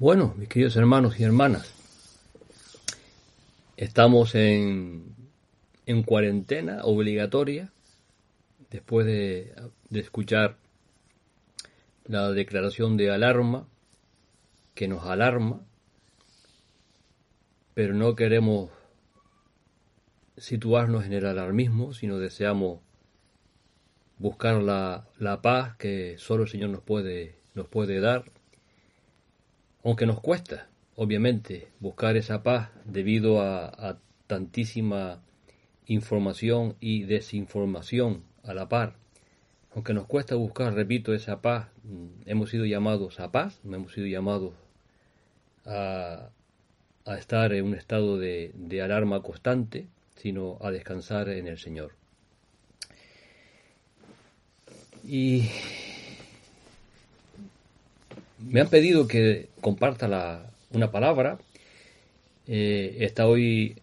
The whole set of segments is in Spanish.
Bueno, mis queridos hermanos y hermanas, estamos en, en cuarentena obligatoria después de, de escuchar la declaración de alarma que nos alarma, pero no queremos situarnos en el alarmismo, sino deseamos buscar la, la paz que solo el Señor nos puede, nos puede dar aunque nos cuesta, obviamente, buscar esa paz debido a, tantísima información y desinformación a la par, aunque nos cuesta buscar, repito, esa paz, mm, hemos sido llamados a paz, hemos sido llamados a, estar en un estado de, de, alarma constante, sino a descansar en el Señor. Y me han pedido que comparta la, una palabra. Eh, está hoy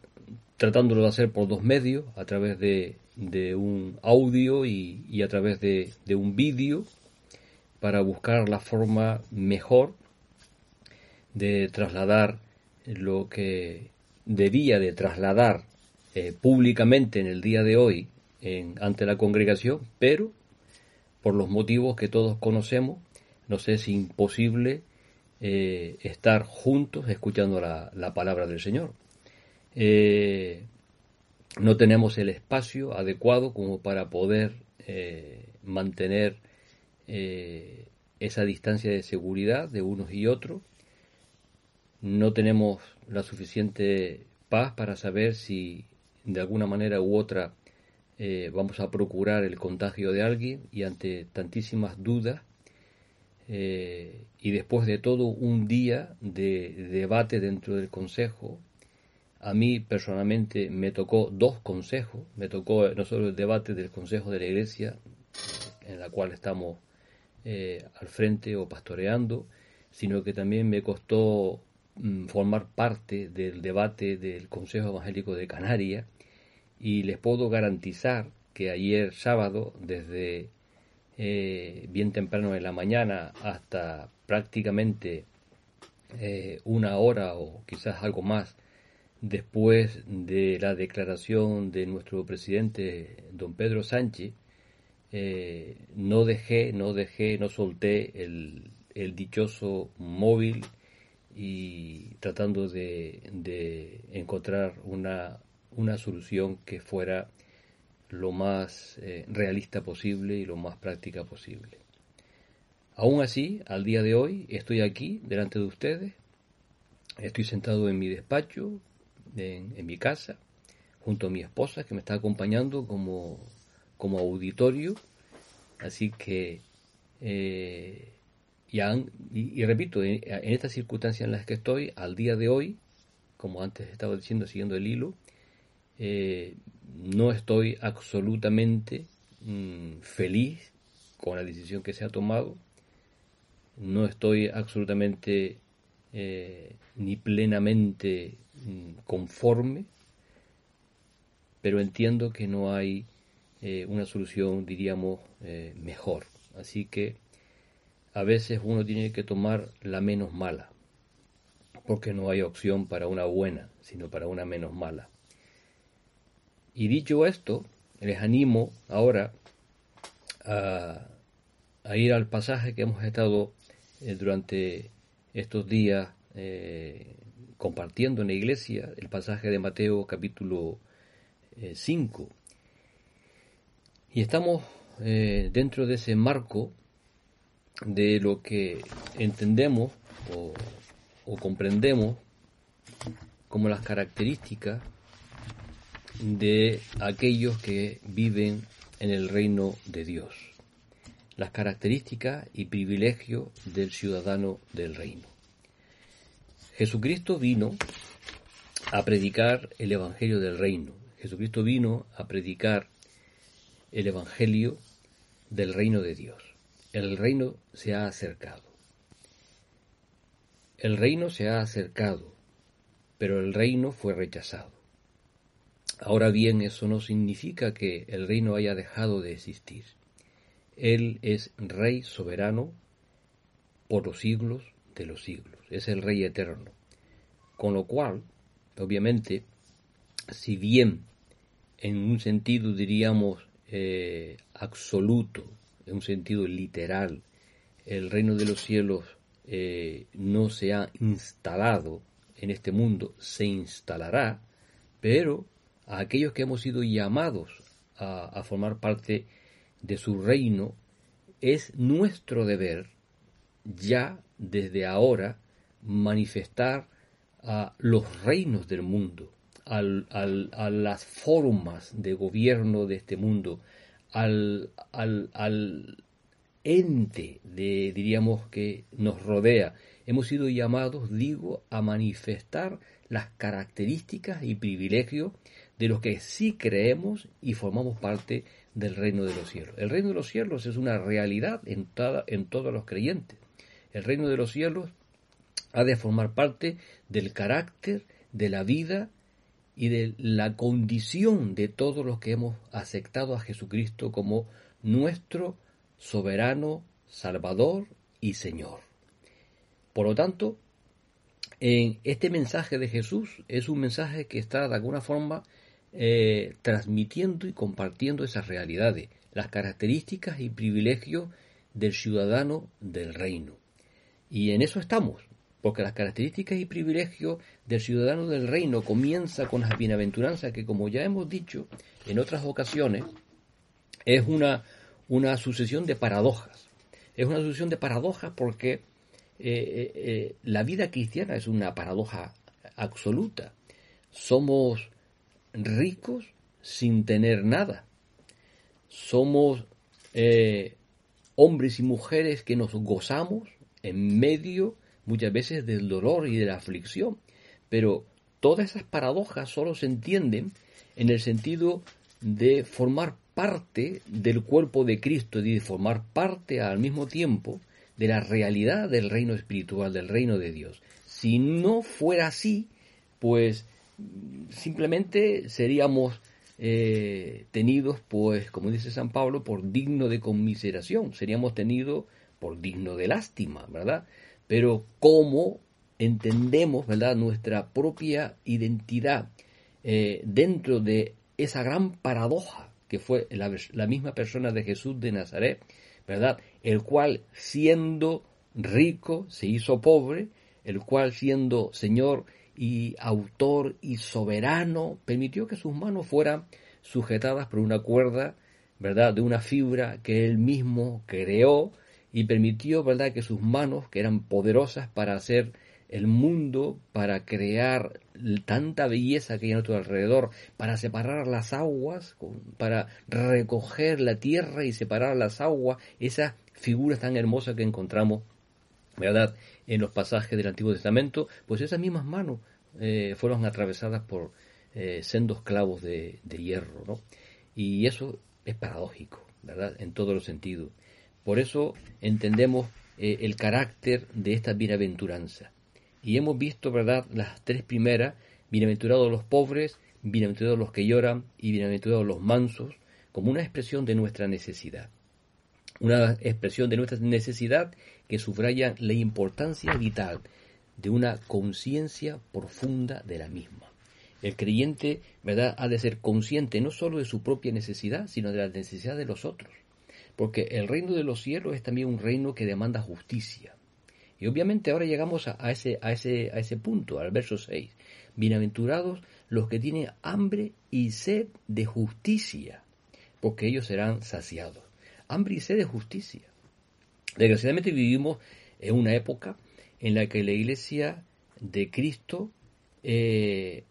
tratándolo de hacer por dos medios, a través de, de un audio y, a través de, un vídeo, para buscar la forma mejor de trasladar lo que debía de trasladar eh, públicamente en el día de hoy en, ante la congregación, pero por los motivos que todos conocemos, nos es imposible eh, estar juntos escuchando la, palabra del Señor. Eh, no tenemos el espacio adecuado como para poder eh, mantener esa distancia de seguridad de unos y otros. No tenemos la suficiente paz para saber si de alguna manera u otra vamos a procurar el contagio de alguien y ante tantísimas dudas eh, y después de todo un día de, debate dentro del Consejo, a mí personalmente me tocó dos consejos, me tocó no solo el debate del Consejo de la Iglesia, en la cual estamos eh, al frente o pastoreando, sino que también me costó mm, formar parte del debate del Consejo Evangélico de Canarias. Y les puedo garantizar que ayer sábado, desde eh, bien temprano en la mañana hasta prácticamente eh, una hora o quizás algo más después de la declaración de nuestro presidente don Pedro Sánchez, eh, no dejé, no dejé, no solté el, el dichoso móvil y tratando de, de encontrar una, una solución que fuera lo más eh, realista posible y lo más práctica posible. Aún así, al día de hoy, estoy aquí delante de ustedes, estoy sentado en mi despacho, en, mi casa, junto a mi esposa que me está acompañando como, como auditorio, así que, eh, y, repito, en, estas circunstancias en las que estoy, al día de hoy, como antes estaba diciendo, siguiendo el hilo, eh, no estoy absolutamente mm, feliz con la decisión que se ha tomado, no estoy absolutamente eh, ni plenamente mm, conforme, pero entiendo que no hay eh, una solución, diríamos, mejor. Así que a veces uno tiene que tomar la menos mala, porque no hay opción para una buena, sino para una menos mala. Y dicho esto, les animo ahora a, ir al pasaje que hemos estado eh, durante estos días eh, compartiendo en la iglesia, el pasaje de Mateo capítulo 5. Eh, y estamos dentro de ese marco de lo que entendemos o, o comprendemos como las características de aquellos que viven en el reino de Dios, las características y privilegios del ciudadano del reino. Jesucristo vino a predicar el Evangelio del reino. Jesucristo vino a predicar el Evangelio del reino de Dios. El reino se ha acercado. El reino se ha acercado, pero el reino fue rechazado. Ahora bien, eso no significa que el reino haya dejado de existir. Él es rey soberano por los siglos de los siglos, es el Rey eterno. Con lo cual, obviamente, si bien en un sentido diríamos eh, absoluto, en un sentido literal, el reino de los cielos eh, no se ha instalado en este mundo, se instalará, pero a aquellos que hemos sido llamados a, formar parte de su reino, es nuestro deber ya desde ahora manifestar a los reinos del mundo, a las formas de gobierno de este mundo, al, al, al ente de, diríamos, que nos rodea. Hemos sido llamados, digo, a manifestar las características y privilegios de los que sí creemos y formamos parte del reino de los cielos. El reino de los cielos es una realidad en, en todos los creyentes. El reino de los cielos ha de formar parte del carácter, de la vida y de la condición de todos los que hemos aceptado a Jesucristo como nuestro soberano, Salvador y Señor. Por lo tanto, este mensaje de Jesús es un mensaje que está de alguna forma eh, transmitiendo y compartiendo esas realidades, las características y privilegios del ciudadano del reino. Y en eso estamos, porque las características y privilegios del ciudadano del reino comienza con las bienaventuranzas que, como ya hemos dicho en otras ocasiones, es una, una sucesión de paradojas. Es una sucesión de paradojas porque eh, eh, la vida cristiana es una paradoja absoluta. Somos ricos sin tener nada. Somos eh, hombres y mujeres que nos gozamos en medio muchas veces del dolor y de la aflicción. Pero todas esas paradojas solo se entienden en el sentido de formar parte del cuerpo de Cristo y de formar parte al mismo tiempo de la realidad del reino espiritual, del reino de Dios. Si no fuera así, pues simplemente seríamos eh, tenidos, pues, como dice San Pablo, por digno de conmiseración, seríamos tenidos por digno de lástima, ¿verdad? Pero cómo entendemos, ¿verdad?, nuestra propia identidad eh, dentro de esa gran paradoja que fue la, la misma persona de Jesús de Nazaret, ¿verdad? El cual siendo rico se hizo pobre, el cual siendo Señor y autor y soberano, permitió que sus manos fueran sujetadas por una cuerda, ¿verdad?, de una fibra que él mismo creó y permitió, ¿verdad?, que sus manos, que eran poderosas para hacer el mundo, para crear tanta belleza que hay a nuestro alrededor, para separar las aguas, para recoger la tierra y separar las aguas, esas figuras tan hermosas que encontramos, ¿verdad?, en los pasajes del Antiguo Testamento, pues esas mismas manos eh, fueron atravesadas por eh, sendos clavos de, hierro, ¿no? Y eso es paradójico, ¿verdad?, en todos los sentidos. Por eso entendemos eh, el carácter de esta bienaventuranza. Y hemos visto, ¿verdad?, las tres primeras, bienaventurados los pobres, bienaventurados los que lloran y bienaventurados los mansos, como una expresión de nuestra necesidad. Una expresión de nuestra necesidad que subraya la importancia vital de una conciencia profunda de la misma. El creyente, ¿verdad?, ha de ser consciente no sólo de su propia necesidad, sino de la necesidad de los otros. Porque el reino de los cielos es también un reino que demanda justicia. Y obviamente ahora llegamos a, ese, a, ese, a ese punto, al verso 6. Bienaventurados los que tienen hambre y sed de justicia, porque ellos serán saciados. Hambre y sed de justicia. Desgraciadamente vivimos en una época en la que la iglesia de Cristo eh,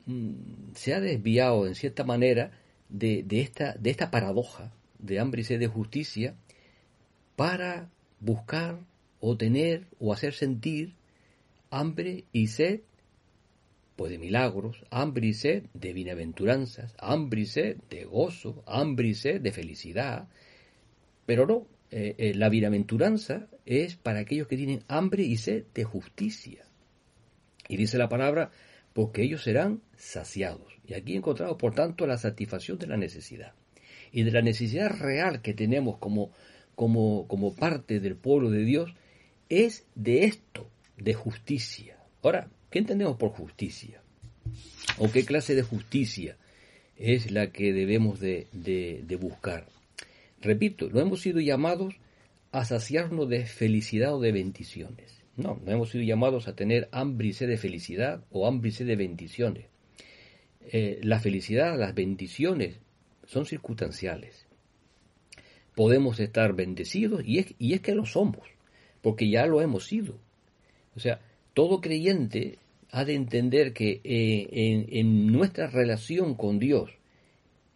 se ha desviado en cierta manera de, de, esta, de esta paradoja de hambre y sed de justicia para buscar o tener o hacer sentir hambre y sed pues de milagros, hambre y sed de bienaventuranzas, hambre y sed de gozo, hambre y sed de felicidad. Pero no, eh, eh, la bienaventuranza es para aquellos que tienen hambre y sed de justicia. Y dice la palabra, porque ellos serán saciados. Y aquí encontramos, por tanto, la satisfacción de la necesidad. Y de la necesidad real que tenemos como, como, como parte del pueblo de Dios, es de esto, de justicia. Ahora, ¿qué entendemos por justicia? ¿O qué clase de justicia es la que debemos de, buscar? Repito, no hemos sido llamados a saciarnos de felicidad o de bendiciones. No, no hemos sido llamados a tener hambre y sed de felicidad o hambre y sed de bendiciones. Eh, la felicidad, las bendiciones son circunstanciales. Podemos estar bendecidos y es, y es que lo somos, porque ya lo hemos sido. O sea, todo creyente ha de entender que eh, en, nuestra relación con Dios,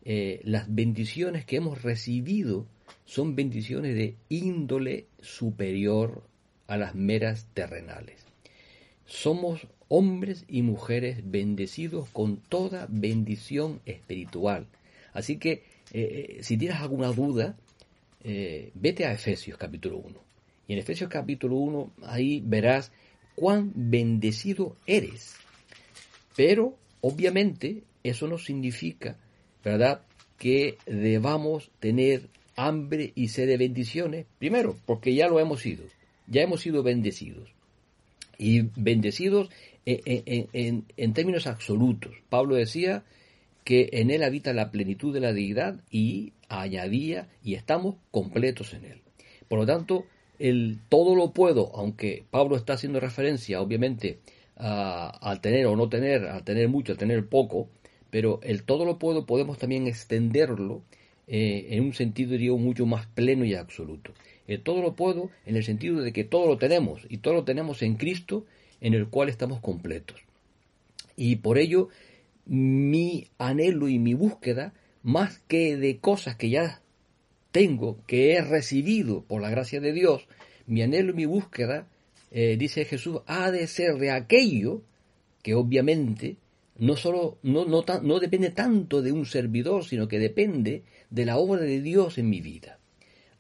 eh, las bendiciones que hemos recibido son bendiciones de índole superior a las meras terrenales. Somos hombres y mujeres bendecidos con toda bendición espiritual. Así que eh, si tienes alguna duda, vete a Efesios capítulo 1. Y en Efesios capítulo 1 ahí verás cuán bendecido eres. Pero, obviamente, eso no significa, ¿verdad?, que debamos tener hambre y sed de bendiciones. Primero, porque ya lo hemos sido, ya hemos sido bendecidos. Y bendecidos en, en términos absolutos. Pablo decía que en él habita la plenitud de la deidad y añadía, y estamos completos en él. Por lo tanto, el todo lo puedo, aunque Pablo está haciendo referencia, obviamente, al tener o no tener, al tener mucho, al tener poco, pero el todo lo puedo podemos también extenderlo eh, en un sentido, diría, mucho más pleno y absoluto. El todo lo puedo en el sentido de que todo lo tenemos, y todo lo tenemos en Cristo, en el cual estamos completos. Y por ello, mi anhelo y mi búsqueda, más que de cosas que ya tengo, que he recibido por la gracia de Dios, mi anhelo y mi búsqueda, eh, dice Jesús, ha de ser de aquello que obviamente no solo no, no, no depende tanto de un servidor, sino que depende de la obra de Dios en mi vida.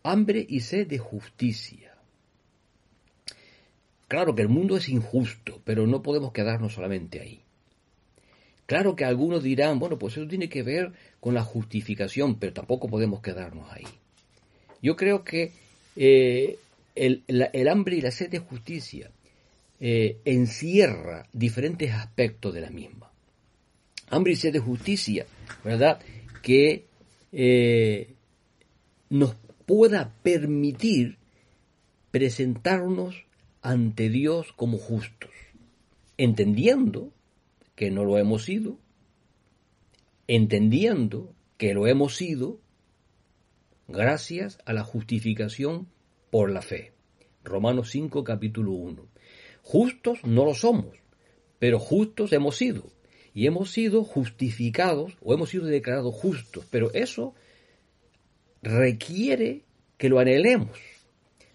Hambre y sed de justicia. Claro que el mundo es injusto, pero no podemos quedarnos solamente ahí. Claro que algunos dirán, bueno, pues eso tiene que ver con la justificación, pero tampoco podemos quedarnos ahí. Yo creo que eh, el, hambre y la sed de justicia eh, encierra diferentes aspectos de la misma. Hambre y sed de justicia, ¿verdad? Que eh, nos pueda permitir presentarnos ante Dios como justos, entendiendo que no lo hemos sido, entendiendo que lo hemos sido gracias a la justificación por la fe. Romanos 5 capítulo 1. Justos no lo somos, pero justos hemos sido. Y hemos sido justificados o hemos sido declarados justos. Pero eso requiere que lo anhelemos.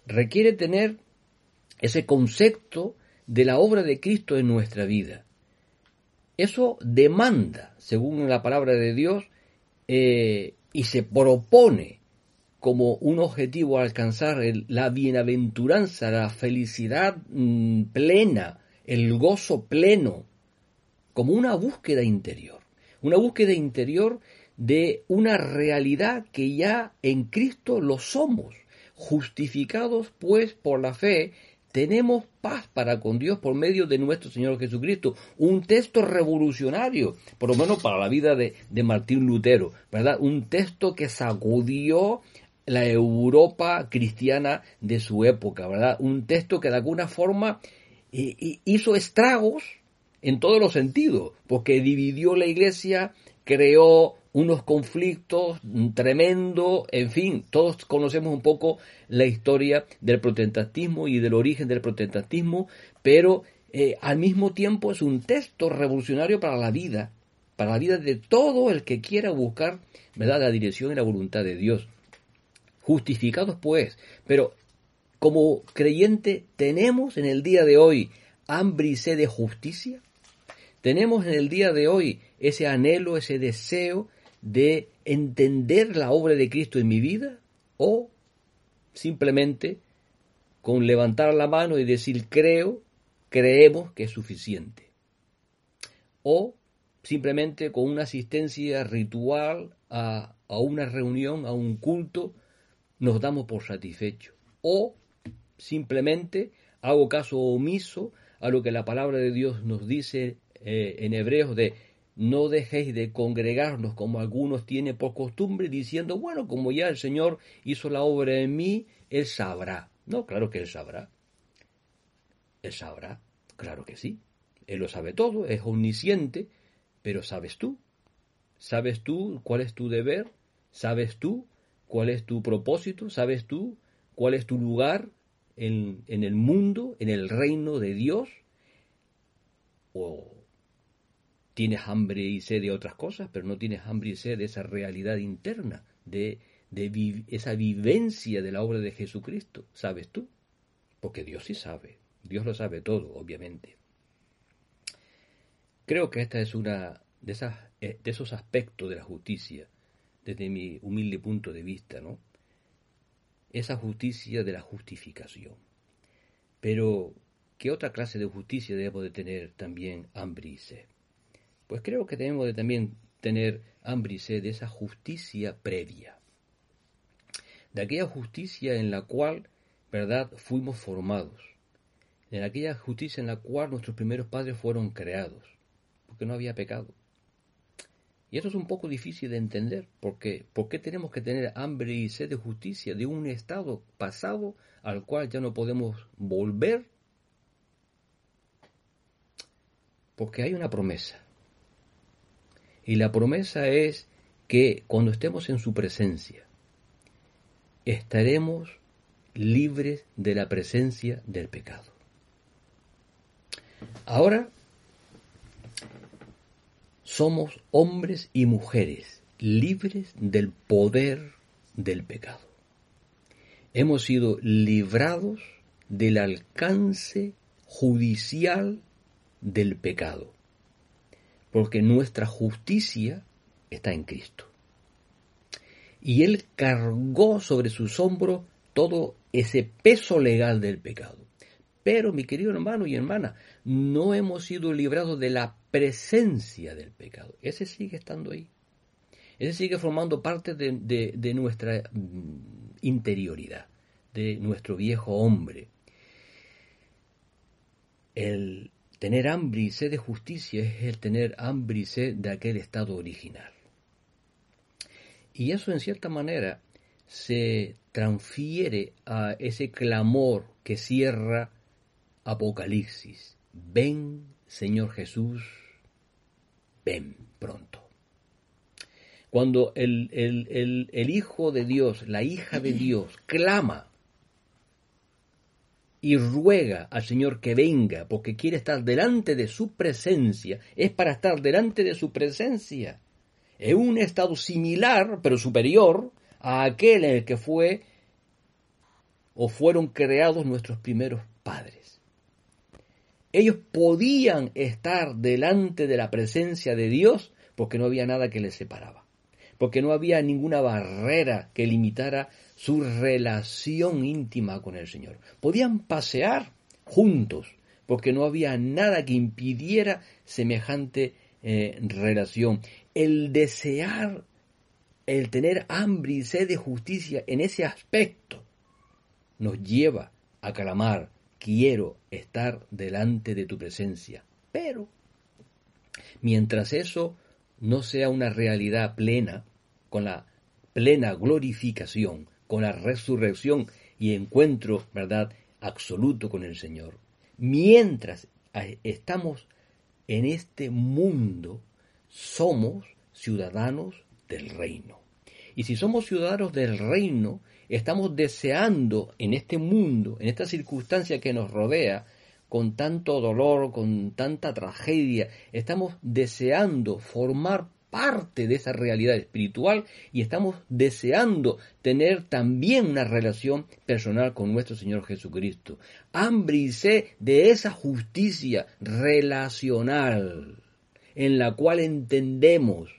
Requiere tener ese concepto de la obra de Cristo en nuestra vida. Eso demanda, según la palabra de Dios, eh, y se propone como un objetivo alcanzar la bienaventuranza, la felicidad mm, plena, el gozo pleno, como una búsqueda interior, una búsqueda interior de una realidad que ya en Cristo lo somos, justificados pues por la fe tenemos paz para con Dios por medio de nuestro Señor Jesucristo. Un texto revolucionario, por lo menos para la vida de, Martín Lutero, ¿verdad? Un texto que sacudió la Europa cristiana de su época, ¿verdad? Un texto que de alguna forma hizo estragos en todos los sentidos, porque dividió la iglesia, creó unos conflictos tremendos, en fin, todos conocemos un poco la historia del protestantismo y del origen del protestantismo, pero eh, al mismo tiempo es un texto revolucionario para la vida, para la vida de todo el que quiera buscar ¿verdad? la dirección y la voluntad de Dios. Justificados pues, pero como creyente tenemos en el día de hoy hambre y sed de justicia, tenemos en el día de hoy ese anhelo, ese deseo de entender la obra de Cristo en mi vida o simplemente con levantar la mano y decir creo, creemos que es suficiente. O simplemente con una asistencia ritual a, a una reunión, a un culto, nos damos por satisfechos. O simplemente hago caso omiso a lo que la palabra de Dios nos dice eh, en Hebreos de no dejéis de congregarnos como algunos tienen por costumbre, diciendo, bueno, como ya el Señor hizo la obra en mí, Él sabrá. No, claro que Él sabrá. Él sabrá, claro que sí. Él lo sabe todo, es omnisciente, pero ¿sabes tú? ¿Sabes tú cuál es tu deber? ¿Sabes tú cuál es tu propósito? ¿Sabes tú cuál es tu lugar en, en el mundo, en el reino de Dios? ¿O tienes hambre y sed de otras cosas, pero no tienes hambre y sed de esa realidad interna, de, de esa vivencia de la obra de Jesucristo? ¿Sabes tú? Porque Dios sí sabe, Dios lo sabe todo, obviamente. Creo que esta es una de, esas, eh, de esos aspectos de la justicia, desde mi humilde punto de vista, ¿no? Esa justicia de la justificación. Pero, ¿qué otra clase de justicia debemos de tener también hambre? Pues creo que debemos de también tener hambre de esa justicia previa, de aquella justicia en la cual, ¿verdad?, fuimos formados, en aquella justicia en la cual nuestros primeros padres fueron creados, porque no había pecado. Y esto es un poco difícil de entender, porque ¿por qué tenemos que tener hambre y sed de justicia de un estado pasado al cual ya no podemos volver? Porque hay una promesa. Y la promesa es que cuando estemos en su presencia, estaremos libres de la presencia del pecado. Ahora somos hombres y mujeres libres del poder del pecado. Hemos sido librados del alcance judicial del pecado, porque nuestra justicia está en Cristo. Y Él cargó sobre sus hombros todo ese peso legal del pecado. Pero, mi querido hermano y hermana, no hemos sido librados de la presencia del pecado. Ese sigue estando ahí. Ese sigue formando parte de, nuestra mm, interioridad, de nuestro viejo hombre. El tener hambre y sed de justicia es el tener hambre y sed de aquel estado original. Y eso en cierta manera se transfiere a ese clamor que cierra Apocalipsis. Ven, Señor Jesús, ven pronto. Cuando el, el, Hijo de Dios, la hija de Dios, clama y ruega al Señor que venga porque quiere estar delante de su presencia, es para estar delante de su presencia. En un estado similar, pero superior, a aquel en el que fue o fueron creados nuestros primeros padres. Ellos podían estar delante de la presencia de Dios porque no había nada que les separaba, porque no había ninguna barrera que limitara su relación íntima con el Señor. Podían pasear juntos porque no había nada que impidiera semejante eh, relación. El desear, el tener hambre y sed de justicia en ese aspecto nos lleva a clamar quiero estar delante de tu presencia. Pero, mientras eso no sea una realidad plena, con la plena glorificación, con la resurrección y encuentro, ¿verdad?, absoluto con el Señor. Mientras estamos en este mundo, somos ciudadanos del reino. Y si somos ciudadanos del reino, estamos deseando en este mundo, en esta circunstancia que nos rodea, con tanto dolor, con tanta tragedia, estamos deseando formar parte de esa realidad espiritual y estamos deseando tener también una relación personal con nuestro Señor Jesucristo. Hambre y sed de esa justicia relacional en la cual entendemos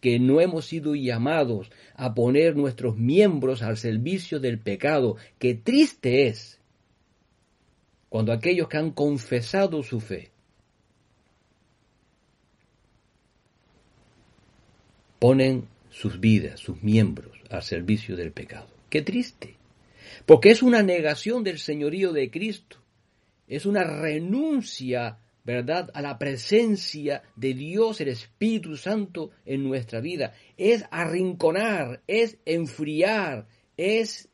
que no hemos sido llamados a poner nuestros miembros al servicio del pecado. Qué triste es cuando aquellos que han confesado su fe ponen sus vidas, sus miembros al servicio del pecado. Qué triste, porque es una negación del señorío de Cristo. es una renuncia, ¿verdad?, a la presencia de Dios, el Espíritu Santo en nuestra vida. Es arrinconar, es enfriar, es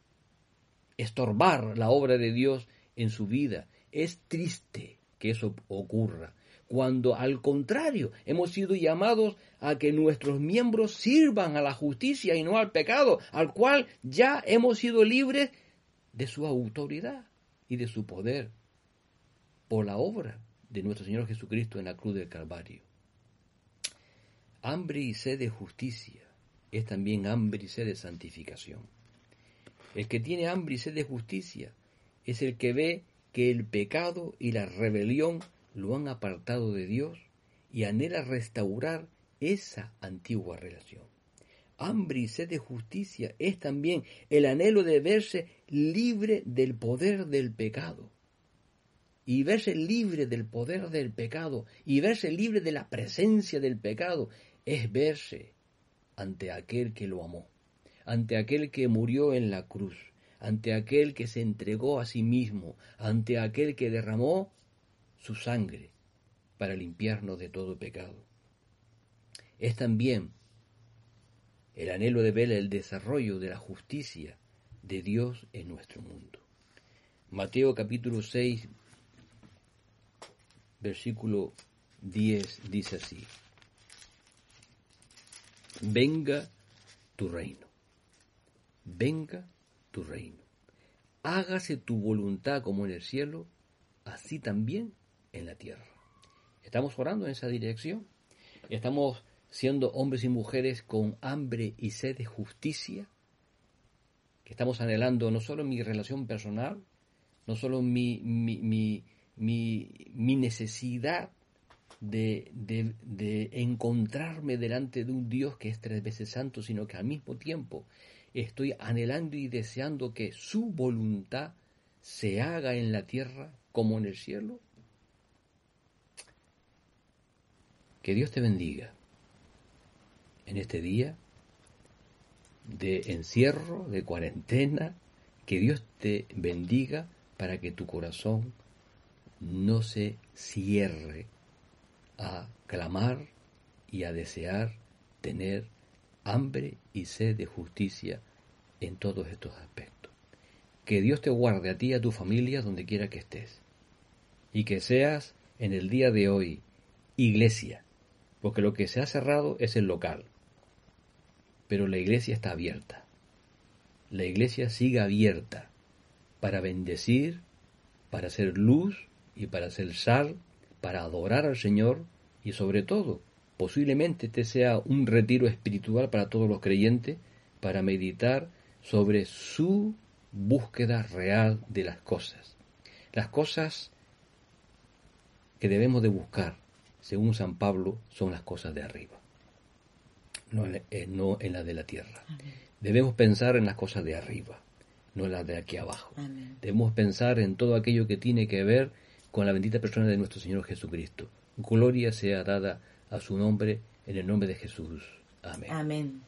estorbar la obra de Dios en su vida. Es triste que eso ocurra, cuando al contrario hemos sido llamados a que nuestros miembros sirvan a la justicia y no al pecado, al cual ya hemos sido libres de su autoridad y de su poder por la obra de nuestro Señor Jesucristo en la cruz del Calvario. Hambre y sed de justicia es también hambre y sed de santificación. El que tiene hambre y sed de justicia es el que ve que el pecado y la rebelión lo han apartado de Dios y anhela restaurar esa antigua relación. Hambre y sed de justicia es también el anhelo de verse libre del poder del pecado. Y verse libre del poder del pecado y verse libre de la presencia del pecado es verse ante aquel que lo amó, ante aquel que murió en la cruz, ante aquel que se entregó a sí mismo, ante aquel que derramó su sangre para limpiarnos de todo pecado. Es también el anhelo de ver el desarrollo de la justicia de Dios en nuestro mundo. Mateo capítulo 6, versículo 10 dice así, venga tu reino, venga tu reino, hágase tu voluntad como en el cielo, así también en la tierra. Estamos orando en esa dirección. Estamos siendo hombres y mujeres con hambre y sed de justicia, que estamos anhelando no solo mi relación personal, no solo mi, mi, mi, mi necesidad de, de, encontrarme delante de un Dios que es tres veces santo, sino que al mismo tiempo estoy anhelando y deseando que su voluntad se haga en la tierra como en el cielo. Que Dios te bendiga en este día de encierro, de cuarentena. Que Dios te bendiga para que tu corazón no se cierre a clamar y a desear tener hambre y sed de justicia en todos estos aspectos. Que Dios te guarde a ti y a tu familia donde quiera que estés. Y que seas en el día de hoy iglesia porque lo que se ha cerrado es el local. Pero la iglesia está abierta. La iglesia sigue abierta para bendecir, para hacer luz y para hacer sal, para adorar al Señor y sobre todo, posiblemente este sea un retiro espiritual para todos los creyentes, para meditar sobre su búsqueda real de las cosas. Las cosas que debemos de buscar, según San Pablo, son las cosas de arriba, no, en eh, las de la tierra. Debemos pensar en las cosas de arriba, no en las de aquí abajo. Debemos pensar en todo aquello que tiene que ver con la bendita persona de nuestro Señor Jesucristo. Gloria sea dada a su nombre, en el nombre de Jesús. Amén. Amén.